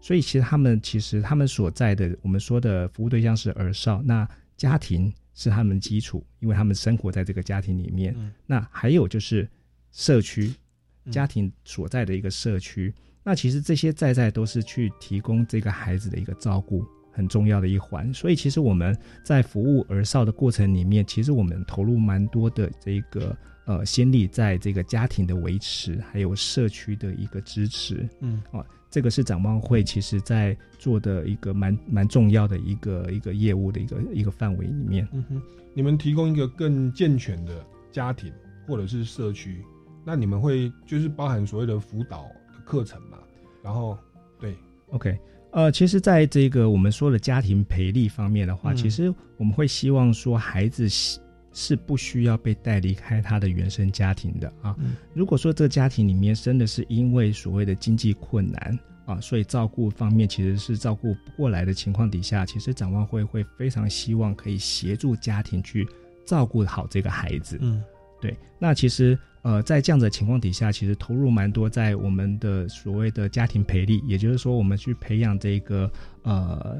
所以其实他们其实他们所在的我们说的服务对象是儿少，那家庭是他们基础，因为他们生活在这个家庭里面。那还有就是社区家庭所在的一个社区。那其实这些在在都是去提供这个孩子的一个照顾很重要的一环，所以其实我们在服务儿少的过程里面，其实我们投入蛮多的这个呃心力在这个家庭的维持，还有社区的一个支持。嗯，哦，这个是展望会其实在做的一个蛮蛮重要的一个一个业务的一个一个范围里面。嗯哼，你们提供一个更健全的家庭或者是社区，那你们会就是包含所谓的辅导的课程嘛？然后，对，OK，呃，其实，在这个我们说的家庭陪力方面的话，其实我们会希望说，孩子是是不需要被带离开他的原生家庭的啊。如果说这个家庭里面真的是因为所谓的经济困难啊，所以照顾方面其实是照顾不过来的情况底下，其实展望会会非常希望可以协助家庭去照顾好这个孩子。嗯，对，那其实。呃，在这样的情况底下，其实投入蛮多在我们的所谓的家庭培力，也就是说，我们去培养这个呃，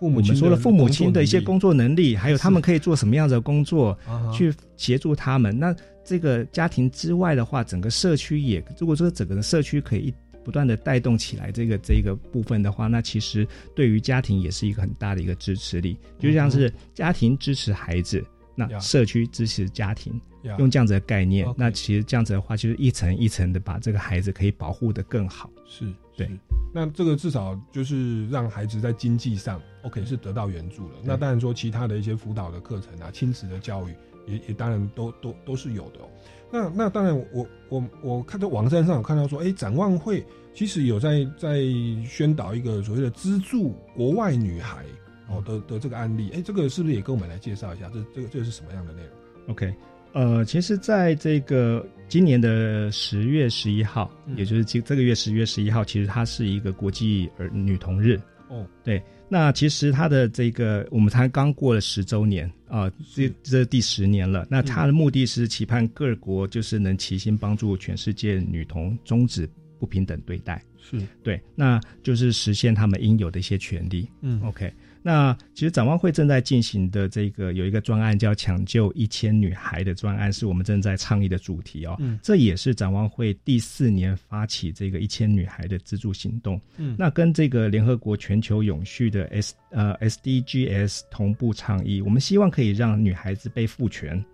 父母亲说了父母亲的一些工作能力，还有他们可以做什么样的工作，去协助他们。那这个家庭之外的话，整个社区也，如果说整个社区可以不断的带动起来这个这个部分的话，那其实对于家庭也是一个很大的一个支持力，就像是家庭支持孩子。那社区支持家庭，用这样子的概念，那其实这样子的话，就是一层一层的把这个孩子可以保护的更好。是对，那这个至少就是让孩子在经济上 OK 是得到援助了。那当然说其他的一些辅导的课程啊，亲子的教育也也当然都都都是有的哦。那那当然我我我看到网站上有看到说，哎，展望会其实有在在宣导一个所谓的资助国外女孩。哦的的这个案例，哎，这个是不是也跟我们来介绍一下？这这个这个是什么样的内容？OK，呃，其实在这个今年的十月十一号，也就是今这个月十月十一号，其实它是一个国际儿女童日哦，对，那其实它的这个我们才刚过了十周年啊，这这第十年了。那它的目的是期盼各国就是能齐心帮助全世界女童终止不平等对待，是对，那就是实现他们应有的一些权利。嗯，OK。那其实展望会正在进行的这个有一个专案叫“抢救一千女孩”的专案，是我们正在倡议的主题哦。嗯。这也是展望会第四年发起这个一千女孩的资助行动。嗯。那跟这个联合国全球永续的 S 呃 SDGs 同步倡议，我们希望可以让女孩子被赋权，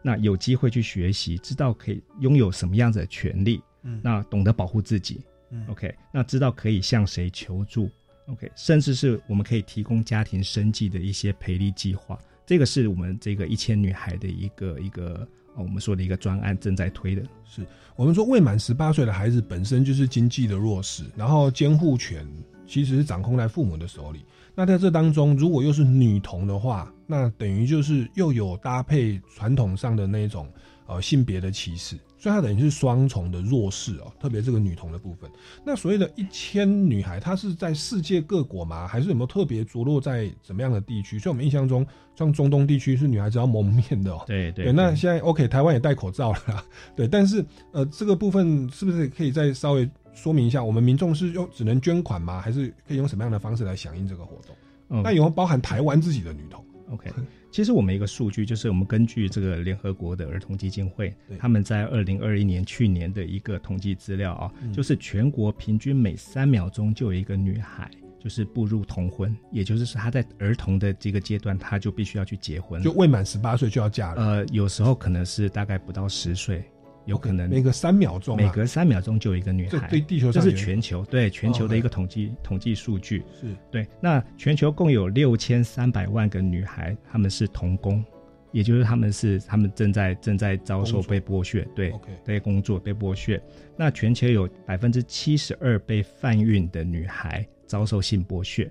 那有机会去学习，知道可以拥有什么样子的权利，嗯。那懂得保护自己。嗯。OK，那知道可以向谁求助，OK，甚至是我们可以提供家庭生计的一些赔率计划，这个是我们这个一千女孩的一个一个呃我们说的一个专案正在推的。是我们说未满十八岁的孩子本身就是经济的弱势，然后监护权其实是掌控在父母的手里。那在这当中，如果又是女童的话，那等于就是又有搭配传统上的那种呃性别的歧视，所以它等于是双重的弱势哦，特别这个女童的部分。那所谓的一千女孩，她是在世界各国吗？还是有没有特别着落在怎么样的地区？所以我们印象中，像中东地区是女孩子要蒙面的哦。对对对，那现在 OK，台湾也戴口罩了啦，对，但是呃，这个部分是不是可以再稍微说明一下？我们民众是用只能捐款吗？还是可以用什么样的方式来响应这个活动？嗯那有没有包含台湾自己的女童？OK，其实我们一个数据就是我们根据这个联合国的儿童基金会对，他们在二零二一年去年的一个统计资料啊，嗯。就是全国平均每三秒钟就有一个女孩就是步入童婚，也就是说她在儿童的这个阶段，她就必须要去结婚，就未满十八岁就要嫁了。呃，有时候可能是大概不到十岁，有可能每隔三秒钟啊。每隔三秒钟就有一个女孩，这对地球这是全球对全球的哦一个统计、统计数据。是。对，那全球共有六千三百万个女孩，她们是童工，也就是她们是她们正在正在遭受被剥削，对被工作被剥削。那全球有百分之七十二被贩运的女孩遭受性剥削。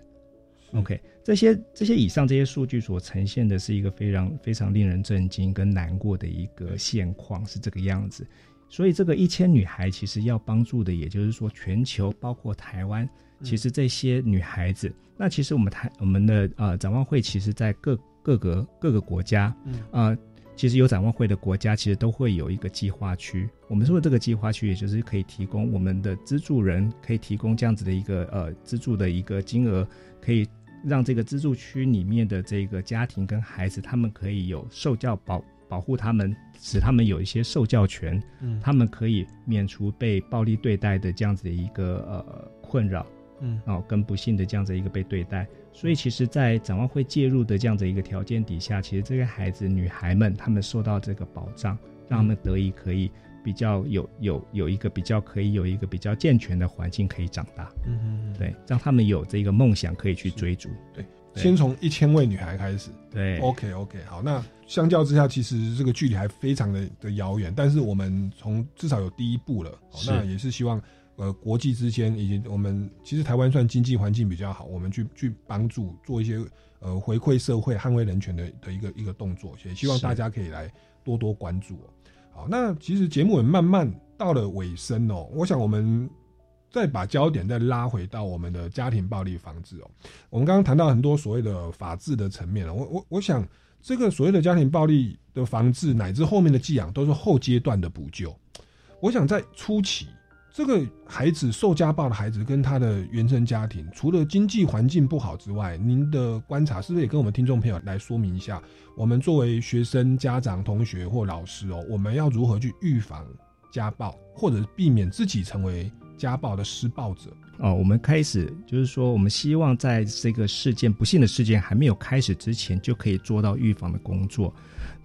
OK，这些这些以上这些数据所呈现的是一个非常非常令人震惊跟难过的一个现况，是这个样子。所以这个一千女孩其实要帮助的，也就是说全球包括台湾，其实这些女孩子，那其实我们台我们的呃展望会，其实在各各个各个国家，嗯啊、其实有展望会的国家，其实都会有一个计划区。我们说的这个计划区，也就是可以提供我们的资助人，可以提供这样子的一个呃资助的一个金额，可以让这个资助区里面的这个家庭跟孩子，他们可以有受教保保护他们，使他们有一些受教权，嗯他们可以免除被暴力对待的这样子的一个呃困扰。嗯哦，跟不幸的这样子一个被对待，所以其实，在展望会介入的这样子一个条件底下，其实这些孩子、女孩们，她们受到这个保障，让他们得以可以比较有有有一个比较可以有一个比较健全的环境可以长大，嗯嗯嗯对，让他们有这个梦想可以去追逐，对，对。先从一千位女孩开始。对，OK OK，好，那相较之下，其实这个距离还非常的的遥远，但是我们从至少有第一步了，那也是希望。呃，国际之间以及我们其实台湾算经济环境比较好，我们去去帮助做一些呃回馈社会、捍卫人权的的一个一个动作，也希望大家可以来多多关注哦。好，那其实节目也慢慢到了尾声哦，我想我们再把焦点再拉回到我们的家庭暴力防治哦。我们刚刚谈到很多所谓的法治的层面了，我我我想这个所谓的家庭暴力的防治乃至后面的寄养都是后阶段的补救。我想在初期，这个孩子受家暴的孩子跟他的原生家庭，除了经济环境不好之外，您的观察是不是也跟我们听众朋友来说明一下？我们作为学生、家长、同学或老师哦，我们要如何去预防家暴，或者避免自己成为家暴的施暴者？哦，我们开始就是说，我们希望在这个事件不幸的事件还没有开始之前，就可以做到预防的工作。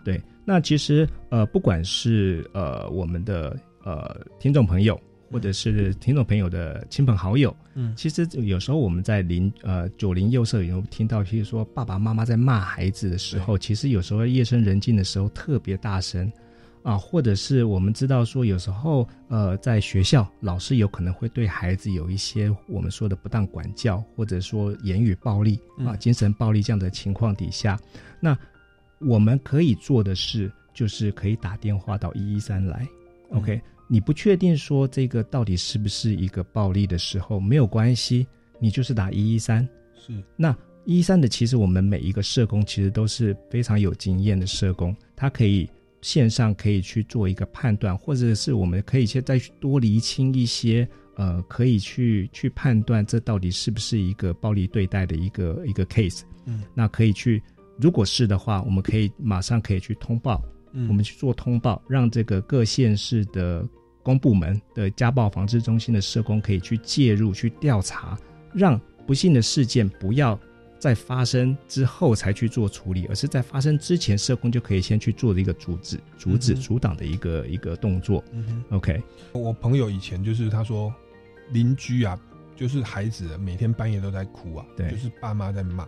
对，那其实呃，不管是呃我们的呃听众朋友，或者是听众朋友的亲朋好友，嗯其实有时候我们在邻呃左邻右舍有听到，譬如说爸爸妈妈在骂孩子的时候，其实有时候夜深人静的时候特别大声。啊，或者是我们知道说，有时候呃，在学校老师有可能会对孩子有一些我们说的不当管教，或者说言语暴力啊、嗯精神暴力这样的情况底下，那我们可以做的事就是可以打电话到一一三来。OK，你不确定说这个到底是不是一个暴力的时候，没有关系，你就是打一一三。是那一一三的，其实我们每一个社工其实都是非常有经验的社工，他可以线上可以去做一个判断，或者是我们可以先再去多厘清一些，呃，可以去去判断这到底是不是一个暴力对待的一个一个 case。嗯，那可以去，如果是的话，我们可以马上可以去通报，嗯我们去做通报，让这个各县市的公部门的家暴防治中心的社工可以去介入去调查，让不幸的事件不要在发生之后才去做处理，而是在发生之前，社工就可以先去做的一个阻止、阻止、阻挡的一个一个动作。嗯 OK，我朋友以前就是他说，邻居啊，就是孩子每天半夜都在哭啊，对就是爸妈在骂。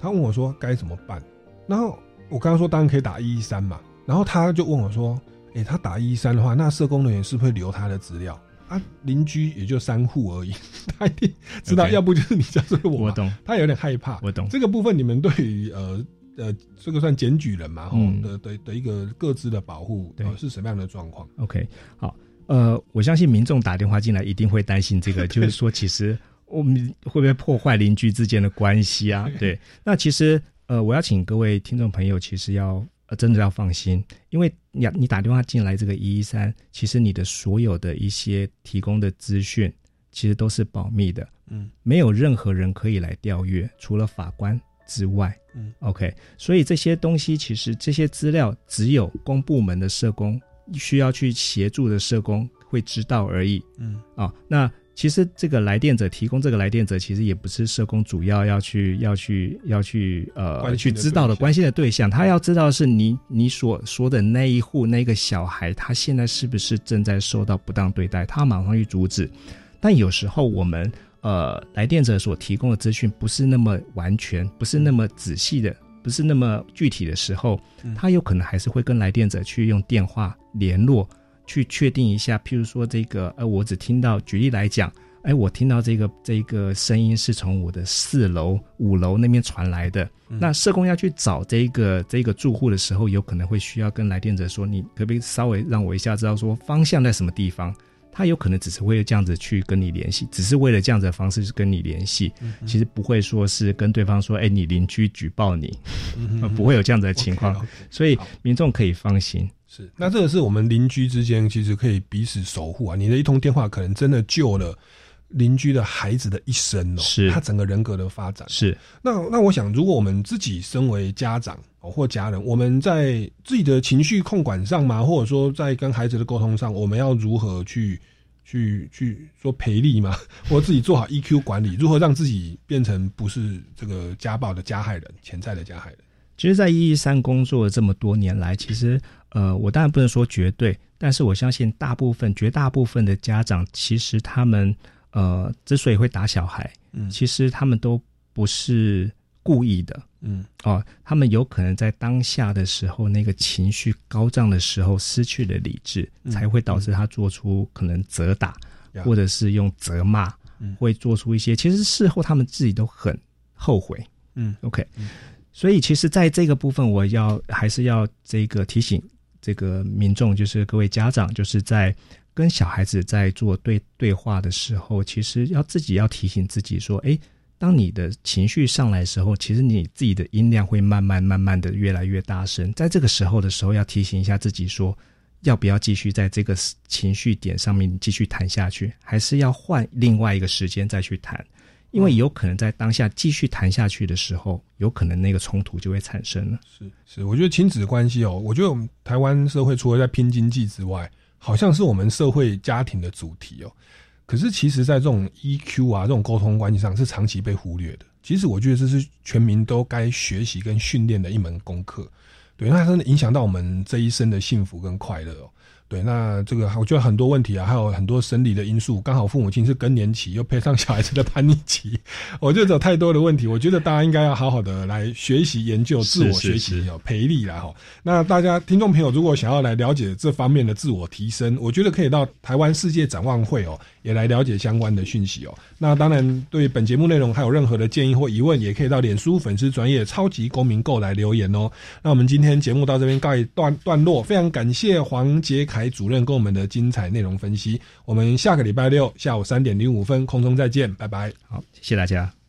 他问我说该怎么办，然后我刚刚说当然可以打一一三嘛，然后他就问我说，诶、他打一一三的话，那社工人员是不是会留他的资料啊？邻居也就三户而已，他一定知道要不就是你，家是我。我懂他有点害怕。我懂这个部分，你们对于呃呃这个算检举人嘛，吼、嗯的的的一个各自的保护，对呃是什么样的状况？OK，好，呃，我相信民众打电话进来一定会担心这个，就是说，其实我们会不会破坏邻居之间的关系啊？对，那其实呃，我要请各位听众朋友，其实要呃真的要放心，因为你你打电话进来这个一一三，其实你的所有的一些提供的资讯，其实都是保密的，嗯，没有任何人可以来调阅，除了法官之外。嗯，OK，所以这些东西其实这些资料只有公部门的社工需要去协助的社工会知道而已。嗯啊、那其实这个来电者提供这个来电者，其实也不是社工主要要去要去要去呃去知道的关心的对象，他要知道的是你你所说的那一户那个小孩，他现在是不是正在受到不当对待，他马上去阻止。但有时候我们呃来电者所提供的资讯不是那么完全，不是那么仔细的，不是那么具体的时候，嗯他有可能还是会跟来电者去用电话联络，去确定一下，譬如说这个呃，我只听到，举例来讲。哎，我听到这个这个声音是从我的四楼、五楼那边传来的。嗯那社工要去找这个这个住户的时候，有可能会需要跟来电者说：“你可不可以稍微让我一下知道说方向在什么地方？”他有可能只是为了这样子去跟你联系，只是为了这样子的方式去跟你联系，嗯其实不会说是跟对方说：“哎，你邻居举报你。嗯 不会有这样子的情况 所以民众可以放心。是，那这个是我们邻居之间其实可以彼此守护啊。你的一通电话可能真的救了邻居的孩子的一生哦，是他整个人格的发展。是，那那我想，如果我们自己身为家长哦或家人，我们在自己的情绪控管上嘛，或者说在跟孩子的沟通上，我们要如何去去去说赔力嘛，或自己做好 EQ 管理，如何让自己变成不是这个家暴的加害人，潜在的加害人？其实，在一一三工作这么多年来，其实呃，我当然不能说绝对，但是我相信大部分、绝大部分的家长，其实他们呃之所以会打小孩，嗯。其实他们都不是故意的，嗯。哦，他们有可能在当下的时候，那个情绪高涨的时候失去了理智，嗯才会导致他做出可能责打，呀或者是用责骂，嗯。会做出一些，其实事后他们自己都很后悔。嗯。OK，、所以其实在这个部分，我要还是要这个提醒这个民众，就是各位家长，就是在跟小孩子在做对对话的时候，其实要自己要提醒自己说，诶，当你的情绪上来的时候，其实你自己的音量会慢慢慢慢的越来越大声，在这个时候的时候，要提醒一下自己说。要不要继续在这个情绪点上面继续谈下去，还是要换另外一个时间再去谈？因为有可能在当下继续谈下去的时候，有可能那个冲突就会产生了。是是，我觉得亲子关系哦，我觉得我们台湾社会除了在拼经济之外，好像是我们社会家庭的主题哦。可是其实，在这种 EQ 啊这种沟通关系上，是长期被忽略的。其实我觉得这是全民都该学习跟训练的一门功课。对，那它真的影响到我们这一生的幸福跟快乐哦。对，那这个我觉得很多问题啊，还有很多生理的因素，刚好父母亲是更年期，又配上小孩子的叛逆期，我觉得有太多的问题。我觉得大家应该要好好的来学习研究、自我学习哦，培力啦哈。那大家听众朋友如果想要来了解这方面的自我提升，我觉得可以到台湾世界展望会哦，也来了解相关的讯息哦。那当然，对本节目内容还有任何的建议或疑问，也可以到脸书粉丝专业超级公民购来留言哦。那我们今天节目到这边告一段段落，非常感谢黄杰来主任跟我们的精彩内容分析。我们下个礼拜六下午三点零五分空中再见，拜拜。好，谢谢大家。